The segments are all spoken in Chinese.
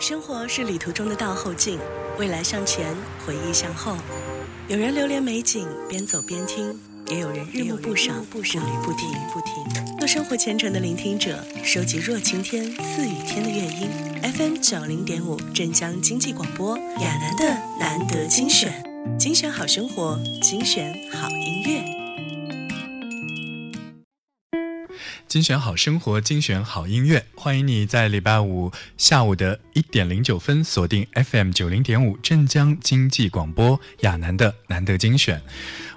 生活是旅途中的倒后镜，未来向前，回忆向后。有人流连美景，边走边听；也有人日暮不赏，步履不停。做生活虔诚的聆听者，收集若晴天、似雨天的乐音。FM 九零点五，镇江经济广播，亚楠的难得精选，精选好生活，精选好音乐。精选好生活，精选好音乐，欢迎你在礼拜五下午的一点零九分锁定 FM 九零点五镇江经济广播亚楠的难得精选。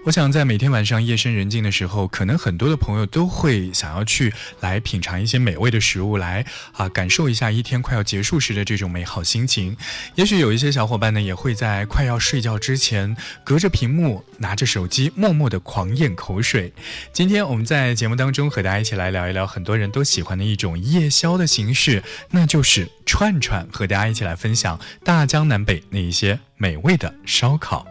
我想在每天晚上夜深人静的时候，可能很多的朋友都会想要去来品尝一些美味的食物，来啊感受一下一天快要结束时的这种美好心情。也许有一些小伙伴呢，也会在快要睡觉之前，隔着屏幕拿着手机，默默的狂咽口水。今天我们在节目当中和大家一起来聊聊一聊很多人都喜欢的一种夜宵的形式，那就是串串，和大家一起来分享大江南北那一些。美味的烧烤。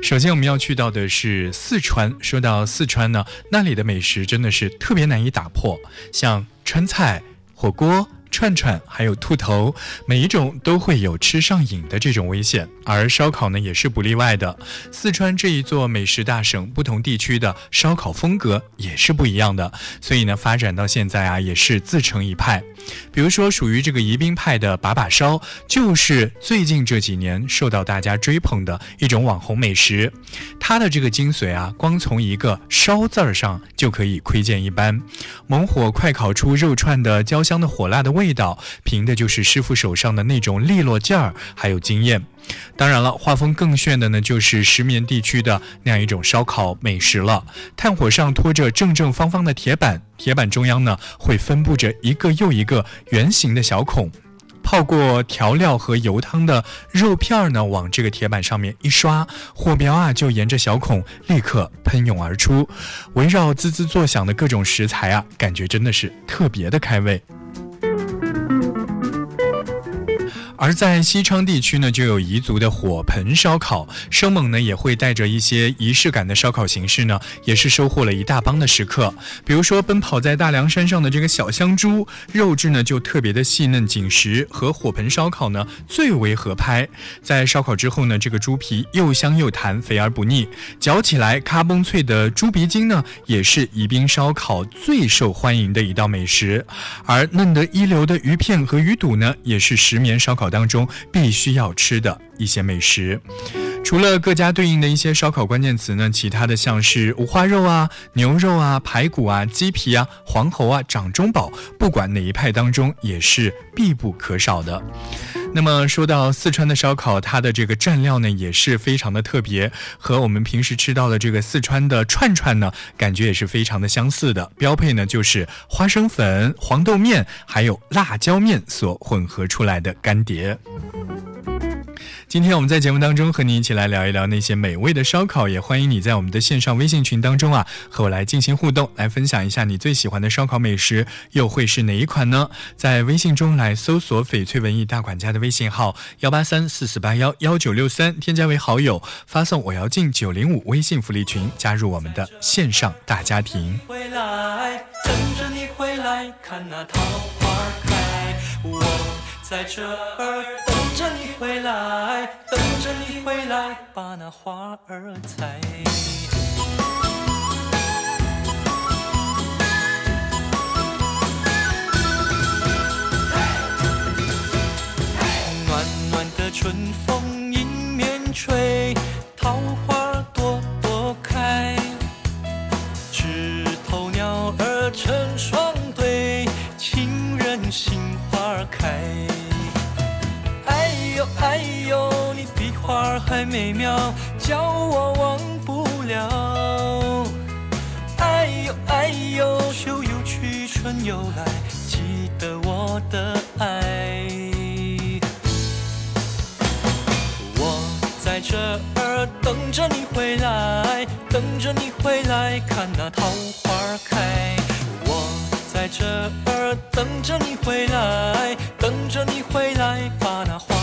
首先，我们要去到的是四川。说到四川呢，那里的美食真的是特别难以打破，像川菜、火锅。串串还有兔头，每一种都会有吃上瘾的这种危险，而烧烤呢也是不例外的。四川这一座美食大省，不同地区的烧烤风格也是不一样的，所以呢发展到现在啊也是自成一派。比如说属于这个宜宾派的把把烧，就是最近这几年受到大家追捧的一种网红美食。它的这个精髓啊，光从一个烧字儿上就可以窥见一斑。猛火快烤出肉串的焦香的火辣的味。味道凭的就是师傅手上的那种利落劲儿，还有经验。当然了，画风更炫的呢，就是石棉地区的那样一种烧烤美食了。炭火上拖着正正方方的铁板，铁板中央呢会分布着一个又一个圆形的小孔。泡过调料和油汤的肉片儿呢，往这个铁板上面一刷，火苗啊就沿着小孔立刻喷涌而出。围绕滋滋作响的各种食材啊，感觉真的是特别的开胃。而在西昌地区呢，就有彝族的火盆烧烤，生猛呢也会带着一些仪式感的烧烤形式呢，也是收获了一大帮的食客。比如说奔跑在大凉山上的这个小香猪，肉质呢就特别的细嫩紧实，和火盆烧烤呢最为合拍。在烧烤之后呢，这个猪皮又香又弹，肥而不腻，嚼起来咔嘣脆的猪鼻筋呢，也是宜宾烧烤最受欢迎的一道美食。而嫩得一流的鱼片和鱼肚呢，也是石棉烧烤。当中必须要吃的。一些美食，除了各家对应的一些烧烤关键词呢，其他的像是五花肉啊、牛肉啊、排骨啊、鸡皮啊、黄喉啊、掌中宝，不管哪一派当中也是必不可少的。那么说到四川的烧烤，它的这个蘸料呢也是非常的特别，和我们平时吃到的这个四川的串串呢，感觉也是非常的相似的。标配呢就是花生粉、黄豆面还有辣椒面所混合出来的干碟。今天我们在节目当中和你一起来聊一聊那些美味的烧烤，也欢迎你在我们的线上微信群当中啊和我来进行互动，来分享一下你最喜欢的烧烤美食，又会是哪一款呢？在微信中来搜索翡翠文艺大管家的微信号幺八三四四八幺幺九六三，添加为好友，发送我要进九零五微信福利群，加入我们的线上大家庭。回来，等着你回来，看那桃花开，我在这儿等。等着你回来，等着你回来，把那花儿采。暖暖的春风迎面吹，还美妙，叫我忘不了。哎呦哎呦，秋又去，春又来，记得我的爱。我在这儿等着你回来，等着你回来，看那桃花开。我在这儿等着你回来，等着你回来，把那花。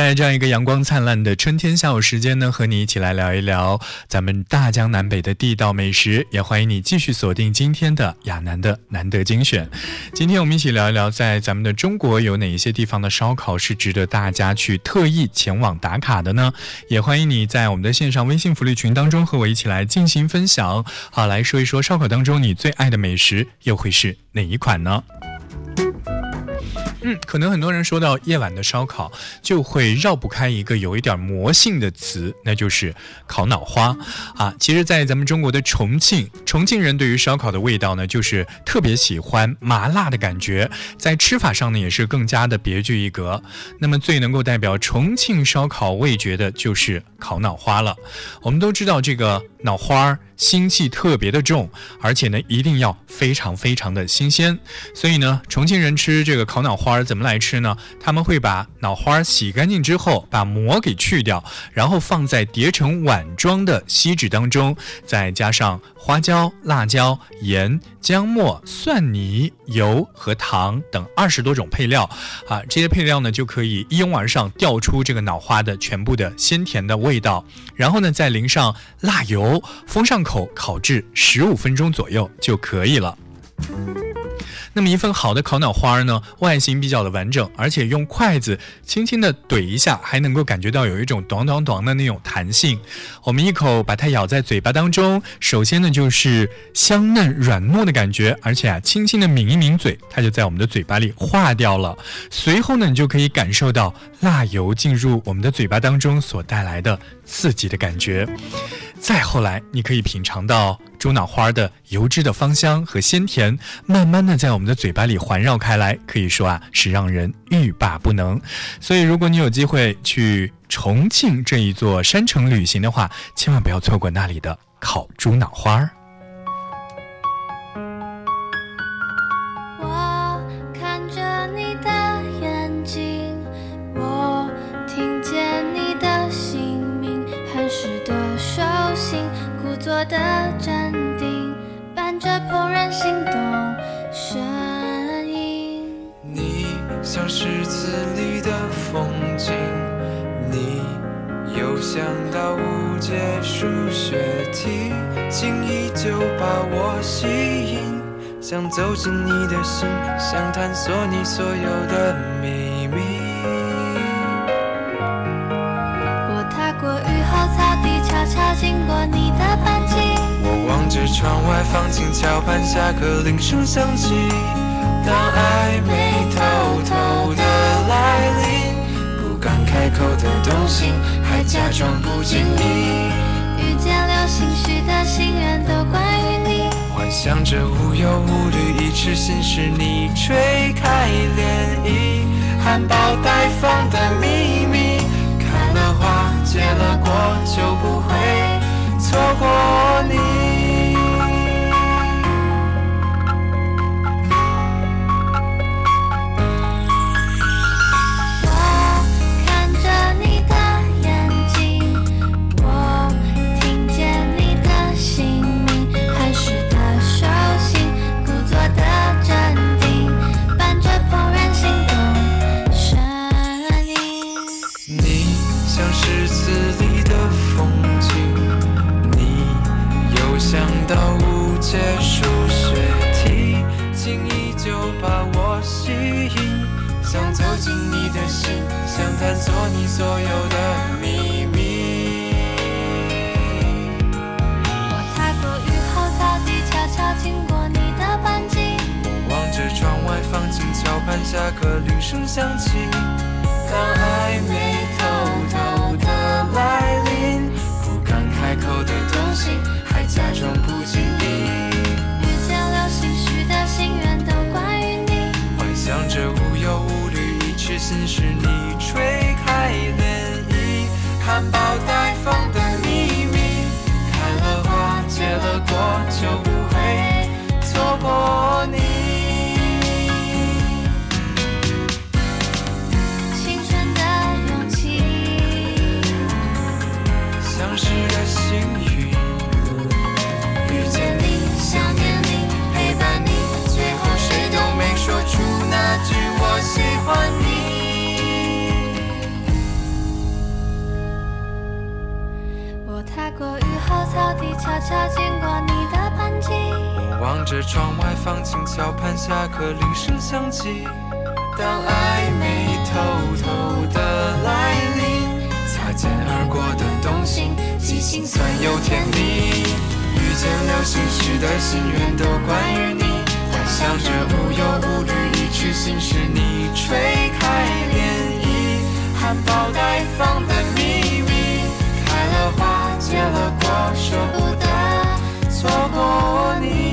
在这样一个阳光灿烂的春天下午时间呢，和你一起来聊一聊咱们大江南北的地道美食。也欢迎你继续锁定今天的亚楠的难得精选。今天我们一起聊一聊，在咱们的中国有哪一些地方的烧烤是值得大家去特意前往打卡的呢？也欢迎你在我们的线上微信福利群当中和我一起来进行分享。好，来说一说烧烤当中你最爱的美食又会是哪一款呢？嗯，可能很多人说到夜晚的烧烤，就会绕不开一个有一点魔性的词，那就是烤脑花啊。其实，在咱们中国的重庆，重庆人对于烧烤的味道呢，就是特别喜欢麻辣的感觉，在吃法上呢，也是更加的别具一格。那么，最能够代表重庆烧烤味觉的，就是烤脑花了。我们都知道这个。脑花儿腥气特别的重，而且呢一定要非常非常的新鲜。所以呢，重庆人吃这个烤脑花儿怎么来吃呢？他们会把脑花洗干净之后，把膜给去掉，然后放在叠成碗装的锡纸当中，再加上花椒、辣椒、盐、姜末、蒜泥、油和糖等二十多种配料啊，这些配料呢就可以一拥而上，调出这个脑花的全部的鲜甜的味道。然后呢，再淋上辣油。封上口，烤制十五分钟左右就可以了。那么一份好的烤脑花呢，外形比较的完整，而且用筷子轻轻的怼一下，还能够感觉到有一种短短短的那种弹性。我们一口把它咬在嘴巴当中，首先呢就是香嫩软糯的感觉，而且啊轻轻的抿一抿嘴，它就在我们的嘴巴里化掉了。随后呢，你就可以感受到辣油进入我们的嘴巴当中所带来的刺激的感觉。再后来，你可以品尝到猪脑花的油脂的芳香和鲜甜，慢慢的在我们的嘴巴里环绕开来，可以说啊是让人欲罢不能。所以，如果你有机会去重庆这一座山城旅行的话，千万不要错过那里的烤猪脑花儿。到无解数学题，轻易就把我吸引，想走进你的心，想探索你所有的秘密。我踏过雨后草地，悄悄经过你的班级。我望着窗外，放轻桥畔下课铃声响起，当暧昧偷偷的来临，不敢开口的动心。还假装不经意。遇见流星许的心愿都关于你。幻想着无忧无虑，一池心事你吹开涟漪，含苞待放的秘密。开了花，结了果，就不会错过你。像是词里的风景，你又像道无解数学题，轻易就把我吸引，想走进你的心，想探索你所有的秘密。我踏过雨后草地，悄悄经过你的班级。望着窗外放晴，桥畔下课铃声响起，当暧昧还假装不经意。遇见流星许的心愿都关于你。幻想着无忧无虑，一池心事你吹开涟漪，含苞待放的秘密。开了花，结了果，就不会错过你。窗外放晴，桥畔下课铃声响起，当暧昧偷偷的来临，擦肩而过的动心，既心酸又甜蜜。遇见流星许的心愿都关于你，幻想着无忧无虑，一痴心事你吹开涟漪，含苞待放的秘密。开了花，结了果，舍不得错过你。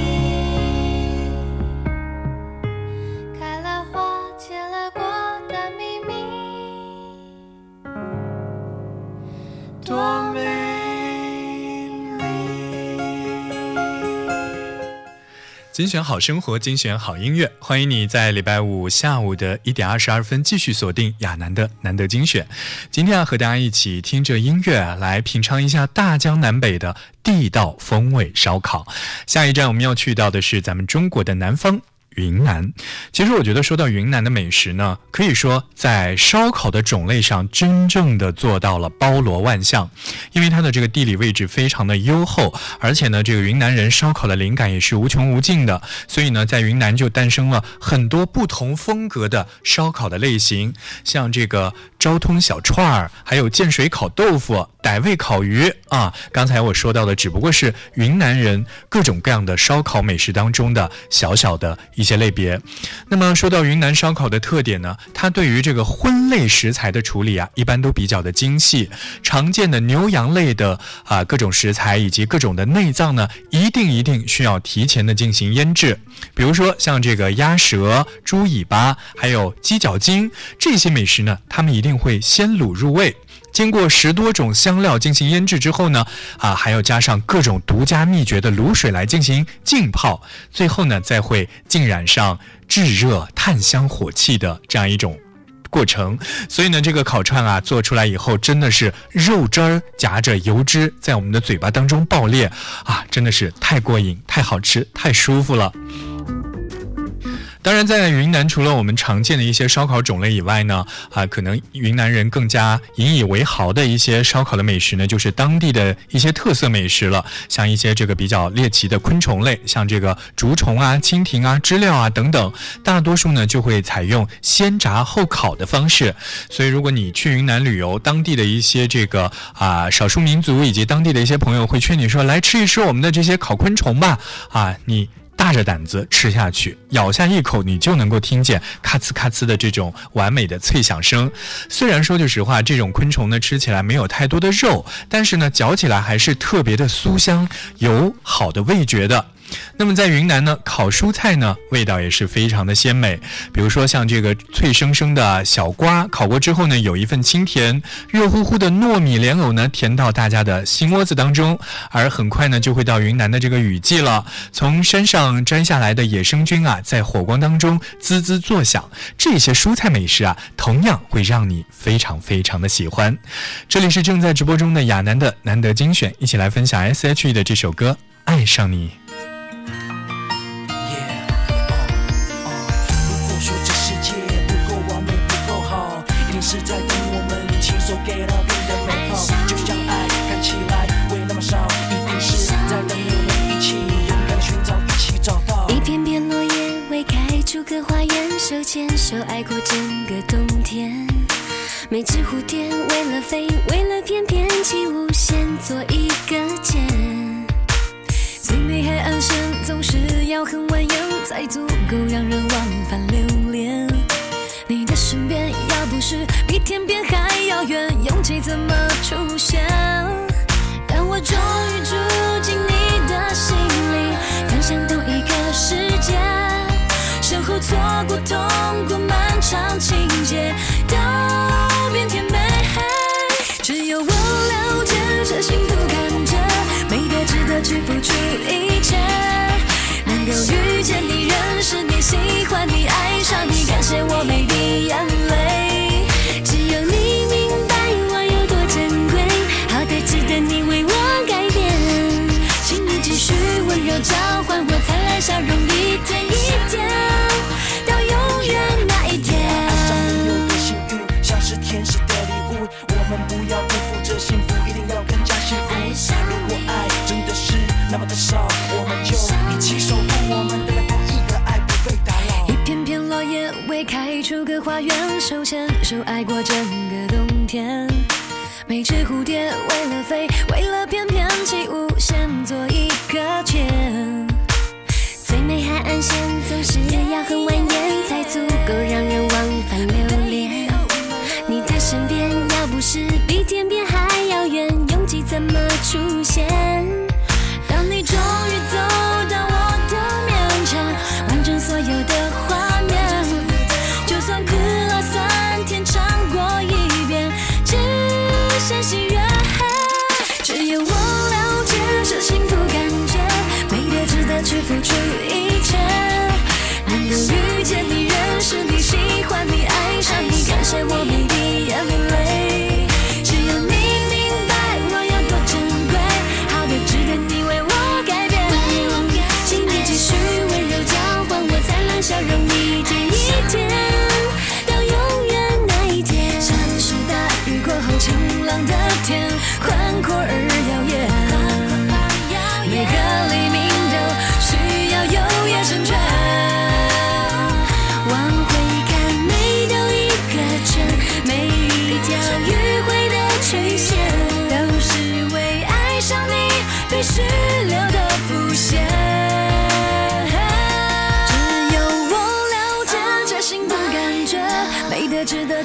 精选好生活，精选好音乐，欢迎你在礼拜五下午的一点二十二分继续锁定亚楠的难得精选。今天要和大家一起听着音乐来品尝一下大江南北的地道风味烧烤。下一站我们要去到的是咱们中国的南方。云南，其实我觉得说到云南的美食呢，可以说在烧烤的种类上真正的做到了包罗万象，因为它的这个地理位置非常的优厚，而且呢，这个云南人烧烤的灵感也是无穷无尽的，所以呢，在云南就诞生了很多不同风格的烧烤的类型，像这个昭通小串儿，还有建水烤豆腐、傣味烤鱼。啊。刚才我说到的只不过是云南人各种各样的烧烤美食当中的小小的一些类别。那么说到云南烧烤的特点呢，它对于这个荤类食材的处理啊，一般都比较的精细。常见的牛羊类的啊各种食材以及各种的内脏呢，一定一定需要提前的进行腌制。比如说像这个鸭舌、猪尾巴，还有鸡脚筋这些美食呢，他们一定会先卤入味。经过十多种香料进行腌制之后呢，啊，还要加上各种独家秘诀的卤水来进行浸泡，最后呢，再会浸染上炙热炭香火气的这样一种过程。所以呢，这个烤串啊，做出来以后真的是肉汁儿夹着油脂在我们的嘴巴当中爆裂啊，真的是太过瘾、太好吃、太舒服了。当然，在云南除了我们常见的一些烧烤种类以外呢，啊，可能云南人更加引以为豪的一些烧烤的美食呢，就是当地的一些特色美食了。像一些这个比较猎奇的昆虫类，像这个竹虫啊、蜻蜓啊、知了啊等等，大多数呢就会采用先炸后烤的方式。所以，如果你去云南旅游，当地的一些这个啊少数民族以及当地的一些朋友会劝你说，来吃一吃我们的这些烤昆虫吧，啊，你。大着胆子吃下去，咬下一口，你就能够听见咔呲咔呲的这种完美的脆响声。虽然说句实话，这种昆虫呢吃起来没有太多的肉，但是呢嚼起来还是特别的酥香，有好的味觉的。那么在云南呢，烤蔬菜呢，味道也是非常的鲜美。比如说像这个脆生生的小瓜，烤过之后呢，有一份清甜；热乎乎的糯米莲藕呢，甜到大家的心窝子当中。而很快呢，就会到云南的这个雨季了，从山上摘下来的野生菌啊，在火光当中滋滋作响。这些蔬菜美食啊，同样会让你非常非常的喜欢。这里是正在直播中的亚楠的难得精选，一起来分享 S.H.E 的这首歌《爱上你》。手牵手爱过整个冬天。每只蝴蝶为了飞，为了翩翩起舞，先做一个茧。最美海岸线总是要很蜿蜒，才足够让人往返流连。你的身边要不是比天边还遥远，勇气怎么出现？错过、痛过漫长情节，手牵手爱过整个冬天。每只蝴蝶为了飞，为了翩翩起舞，先做一个茧。最美海岸线总是要很蜿蜒，才足够让人往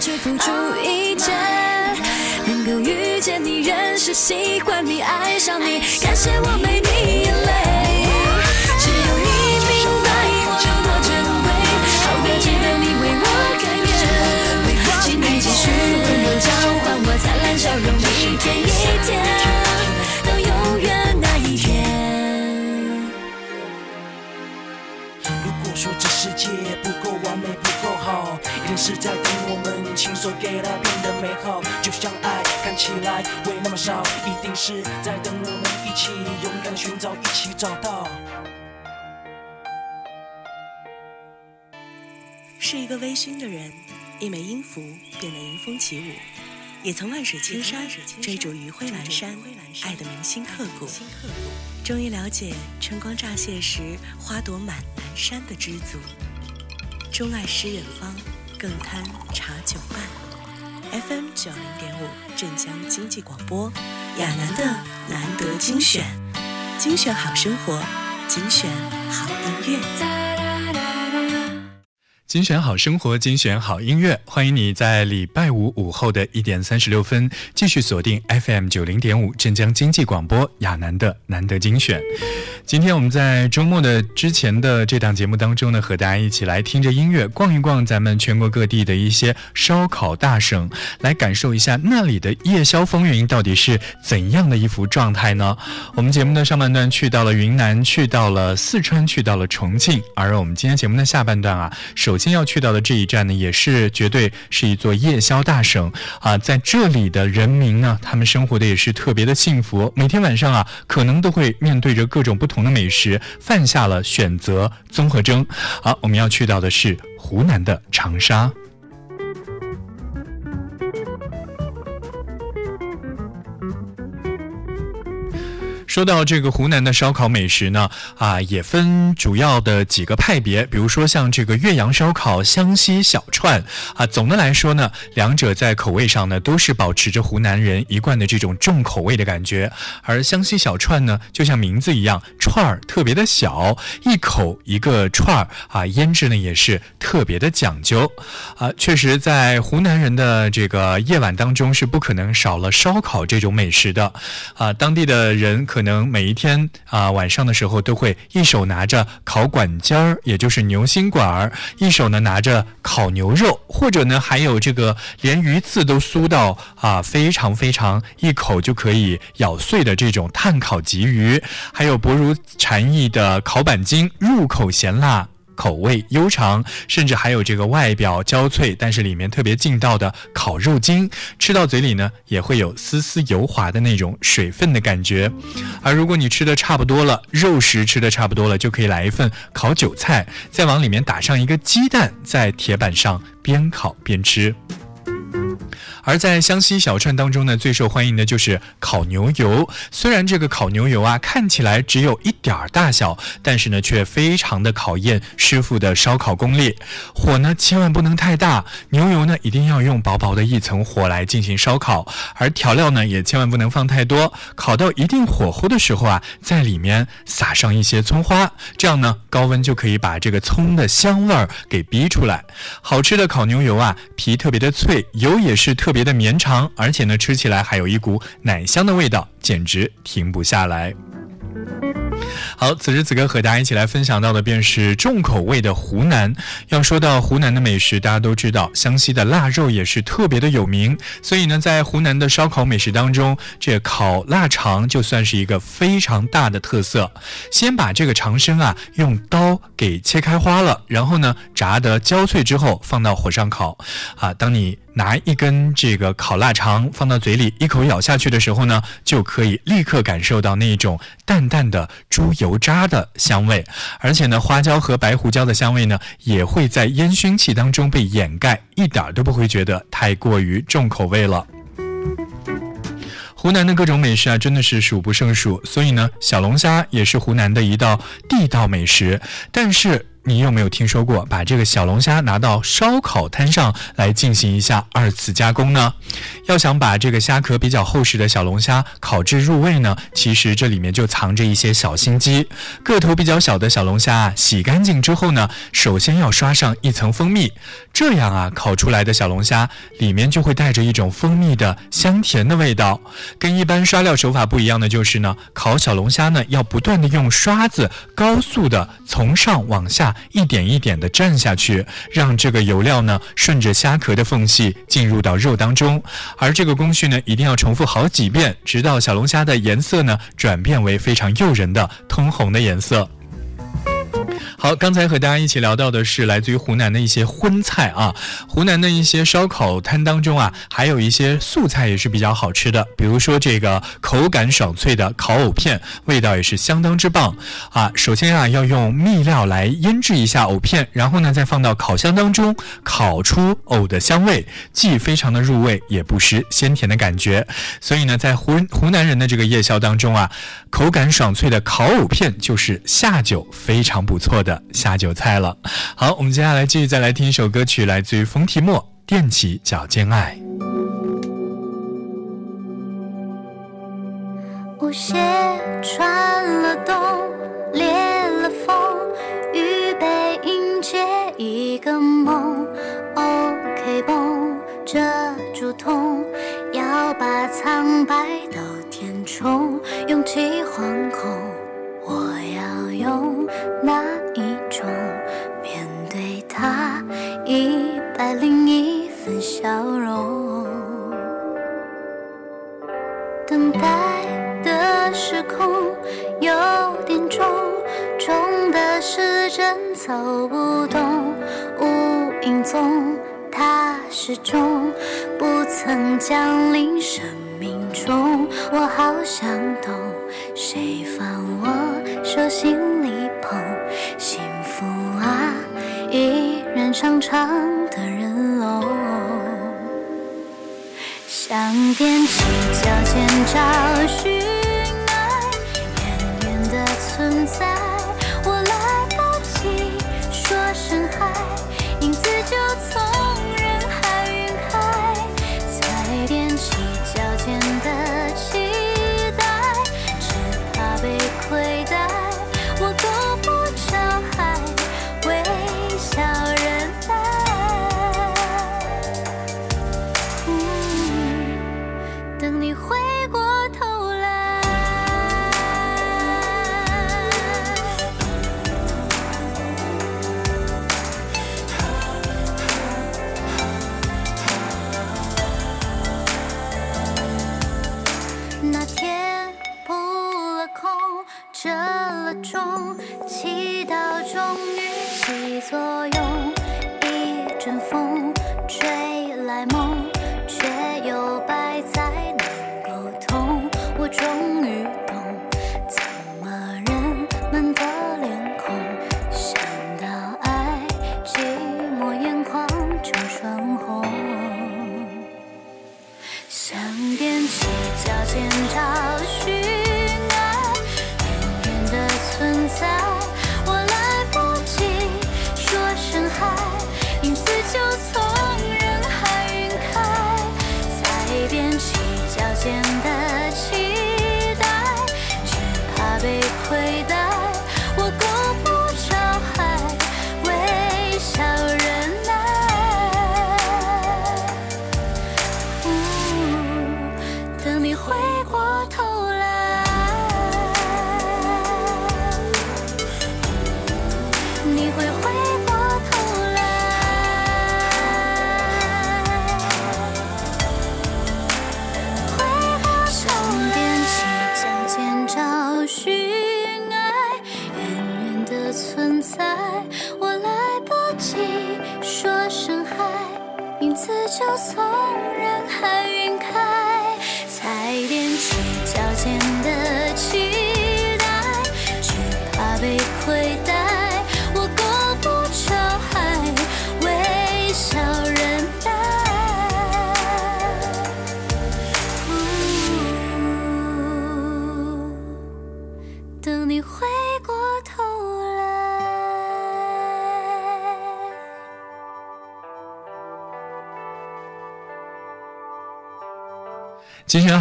去付出一切。能够遇见你，认识、喜欢你，爱上你，感谢我每滴眼泪。只有你明白我有多珍贵，好的值得你为我改变。请你继续温柔交换我灿烂笑容，一天一天，到永远那一天。如果说这世界不够完美不够好，一定是在等我们亲手给它变得美好。就像爱看起来会那么少，一定是在等我们一起勇敢的寻找，一起找到。是一个微醺的人，一枚音符变得迎风起舞，也曾万水千山追逐余晖阑珊，爱的铭心刻骨。终于了解春光乍泄时花朵满南山的知足，钟爱诗远方，更堪茶酒伴。FM 九零点五镇江经济广播，亚楠的难得精选，精选好生活，精选好音乐。精选好生活，精选好音乐，欢迎你在礼拜五午后的一点三十六分继续锁定 FM 九零点五镇江经济广播亚楠的难得精选。今天我们在周末的之前的这档节目当中呢，和大家一起来听着音乐，逛一逛咱们全国各地的一些烧烤大省，来感受一下那里的夜宵风云到底是怎样的一幅状态呢？我们节目的上半段去到了云南，去到了四川，去到了重庆，而我们今天节目的下半段啊，首先要去到的这一站呢，也是绝对是一座夜宵大省啊，在这里的人民呢，他们生活的也是特别的幸福，每天晚上啊，可能都会面对着各种不同的美食，犯下了选择综合征。好，我们要去到的是湖南的长沙。说到这个湖南的烧烤美食呢，啊，也分主要的几个派别，比如说像这个岳阳烧烤、湘西小串，啊，总的来说呢，两者在口味上呢都是保持着湖南人一贯的这种重口味的感觉。而湘西小串呢，就像名字一样，串儿特别的小，一口一个串儿，啊，腌制呢也是特别的讲究，啊，确实在湖南人的这个夜晚当中是不可能少了烧烤这种美食的，啊，当地的人可能每一天啊晚上的时候都会一手拿着烤管尖儿，也就是牛心管儿，一手呢拿着烤牛肉，或者呢还有这个连鱼刺都酥到啊非常非常一口就可以咬碎的这种碳烤鲫鱼，还有薄如蝉翼的烤板筋，入口咸辣。口味悠长，甚至还有这个外表焦脆，但是里面特别劲道的烤肉筋，吃到嘴里呢也会有丝丝油滑的那种水分的感觉。而如果你吃的差不多了，肉食吃的差不多了，就可以来一份烤韭菜，再往里面打上一个鸡蛋，在铁板上边烤边吃。而在湘西小串当中呢，最受欢迎的就是烤牛油。虽然这个烤牛油啊看起来只有一点儿大小，但是呢却非常的考验师傅的烧烤功力。火呢千万不能太大，牛油呢一定要用薄薄的一层火来进行烧烤，而调料呢也千万不能放太多。烤到一定火候的时候啊，在里面撒上一些葱花，这样呢高温就可以把这个葱的香味儿给逼出来。好吃的烤牛油啊，皮特别的脆，油也是特特别的绵长，而且呢吃起来还有一股奶香的味道，简直停不下来。好，此时此刻和大家一起来分享到的便是重口味的湖南。要说到湖南的美食，大家都知道湘西的腊肉也是特别的有名，所以呢，在湖南的烧烤美食当中，这烤腊肠就算是一个非常大的特色。先把这个肠身啊用刀给切开花了，然后呢炸得焦脆之后放到火上烤。啊，当你拿一根这个烤腊肠放到嘴里，一口咬下去的时候呢，就可以立刻感受到那种淡淡的猪油渣的香味，而且呢，花椒和白胡椒的香味呢，也会在烟熏气当中被掩盖，一点儿都不会觉得太过于重口味了。湖南的各种美食啊，真的是数不胜数，所以呢，小龙虾也是湖南的一道地道美食，但是。你有没有听说过把这个小龙虾拿到烧烤摊上来进行一下二次加工呢？要想把这个虾壳比较厚实的小龙虾烤至入味呢，其实这里面就藏着一些小心机。个头比较小的小龙虾啊，洗干净之后呢，首先要刷上一层蜂蜜，这样啊，烤出来的小龙虾里面就会带着一种蜂蜜的香甜的味道。跟一般刷料手法不一样的就是呢，烤小龙虾呢要不断的用刷子高速的从上往下。一点一点地蘸下去，让这个油料呢顺着虾壳的缝隙进入到肉当中，而这个工序呢一定要重复好几遍，直到小龙虾的颜色呢转变为非常诱人的通红的颜色。好，刚才和大家一起聊到的是来自于湖南的一些荤菜啊，湖南的一些烧烤摊当中啊，还有一些素菜也是比较好吃的，比如说这个口感爽脆的烤藕片，味道也是相当之棒啊。首先啊，要用秘料来腌制一下藕片，然后呢再放到烤箱当中烤出藕的香味，既非常的入味，也不失鲜甜的感觉。所以呢，在湖湖南人的这个夜宵当中啊，口感爽脆的烤藕片就是下酒非常不错的。下酒菜了。好，我们接下来继续再来听一首歌曲，来自于冯提莫，《踮起脚尖爱》。舞鞋穿了洞，裂了缝，预备迎接一个梦。OK 绷，遮住痛，要把苍白都填充，勇气惶恐，我要用那。是针走不动，无影踪。它始终不曾降临生命中，我好想懂，谁放我手心里捧？幸福啊，依然长长的人龙，想踮起脚尖找寻爱，远远的存在，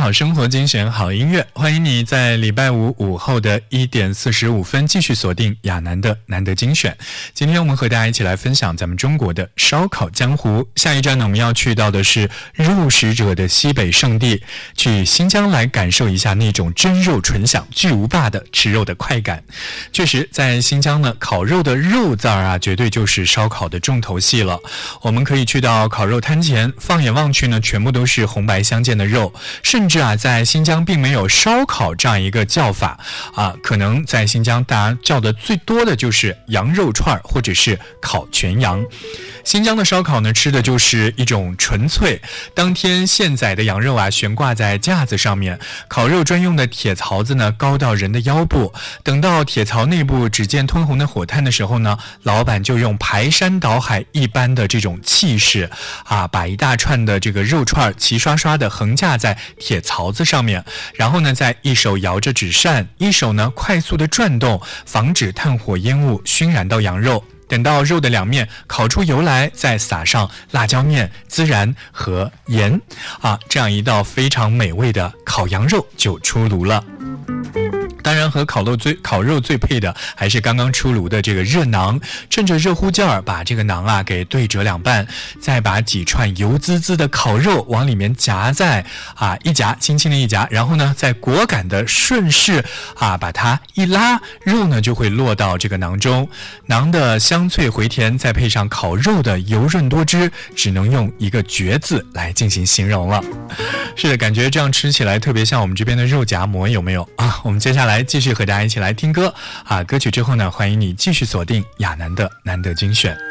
好生活，精选好音乐，欢迎你在礼拜五午后的一点四十五分继续锁定亚楠的难得精选。今天我们和大家一起来分享咱们中国的烧烤江湖。下一站呢，我们要去到的是肉食者的西北圣地，去新疆来感受一下那种真肉纯享、巨无霸的吃肉的快感。确实，在新疆呢，烤肉的肉字儿啊，绝对就是烧烤的重头戏了。我们可以去到烤肉摊前，放眼望去呢，全部都是红白相间的肉。甚至啊，在新疆并没有烧烤这样一个叫法啊，可能在新疆大家叫的最多的就是羊肉串或者是烤全羊。新疆的烧烤呢，吃的就是一种纯粹，当天现宰的羊肉啊，悬挂在架子上面，烤肉专用的铁槽子呢，高到人的腰部。等到铁槽内部只见通红的火炭的时候呢，老板就用排山倒海一般的这种气势啊，把一大串的这个肉串齐刷刷的横架在铁槽子上面，然后呢，再一手摇着纸扇，一手呢快速的转动，防止炭火烟雾熏染到羊肉。等到肉的两面烤出油来，再撒上辣椒面、孜然和盐，啊，这样一道非常美味的烤羊肉就出炉了。当然和烤肉最烤肉最配的还是刚刚出炉的这个热馕，趁着热乎劲儿，把这个馕啊给对折两半，再把几串油滋滋的烤肉往里面夹在啊一夹，轻轻的一夹，然后呢再果敢的顺势啊把它一拉，肉呢就会落到这个馕中，馕的香脆回甜，再配上烤肉的油润多汁，只能用一个绝字来进行形容了。是的，感觉这样吃起来特别像我们这边的肉夹馍，有没有啊？我们接下来来继续和大家一起来听歌啊！歌曲之后呢，欢迎你继续锁定亚楠的难得精选。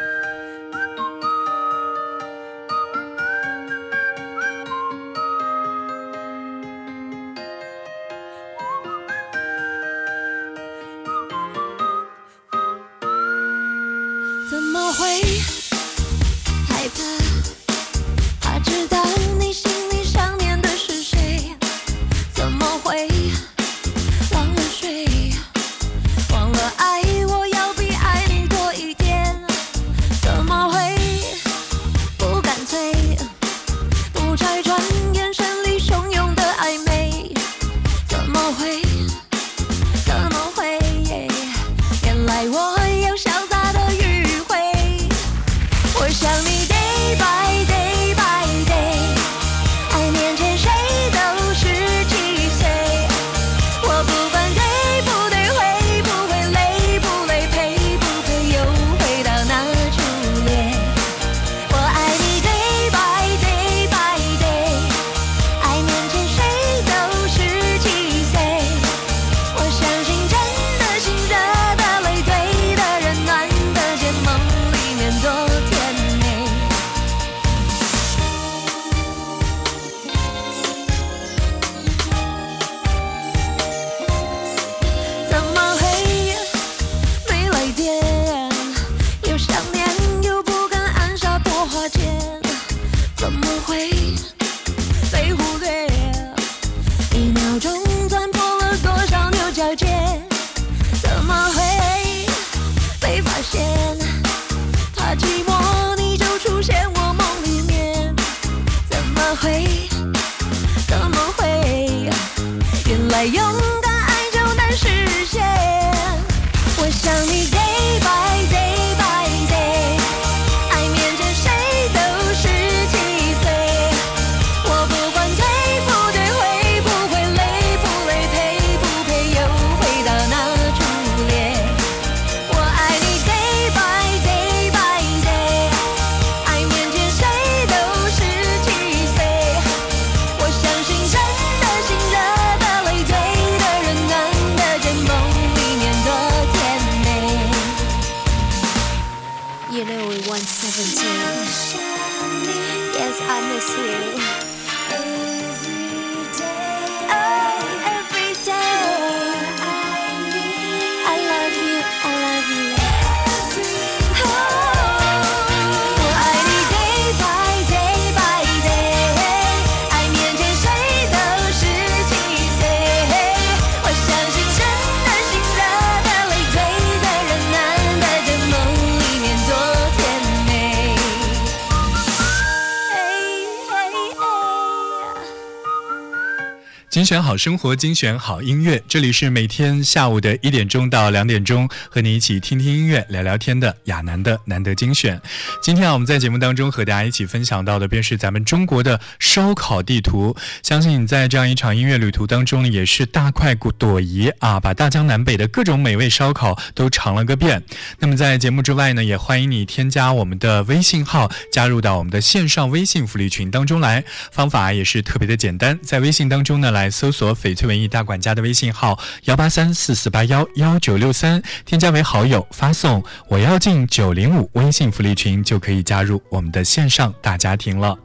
精选好生活，精选好音乐。这里是每天下午的一点钟到两点钟，和你一起听听音乐、聊聊天的亚楠的难得精选。今天啊，我们在节目当中和大家一起分享到的，便是咱们中国的烧烤地图。相信你在这样一场音乐旅途当中，也是大快朵颐啊，把大江南北的各种美味烧烤都尝了个遍。那么在节目之外呢，也欢迎你添加我们的微信号，加入到我们的线上微信福利群当中来。方法也是特别的简单，在微信当中呢，来搜索“翡翠文艺大管家”的微信号幺八三四四八幺幺九六三，添加为好友，发送“我要进九零五”微信福利群，就可以加入我们的线上大家庭了。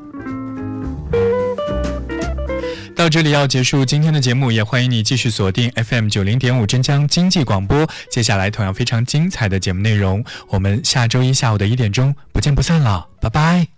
到这里要结束今天的节目，也欢迎你继续锁定 FM 九零点五镇江经济广播。接下来同样非常精彩的节目内容，我们下周一下午的一点钟不见不散了，拜拜。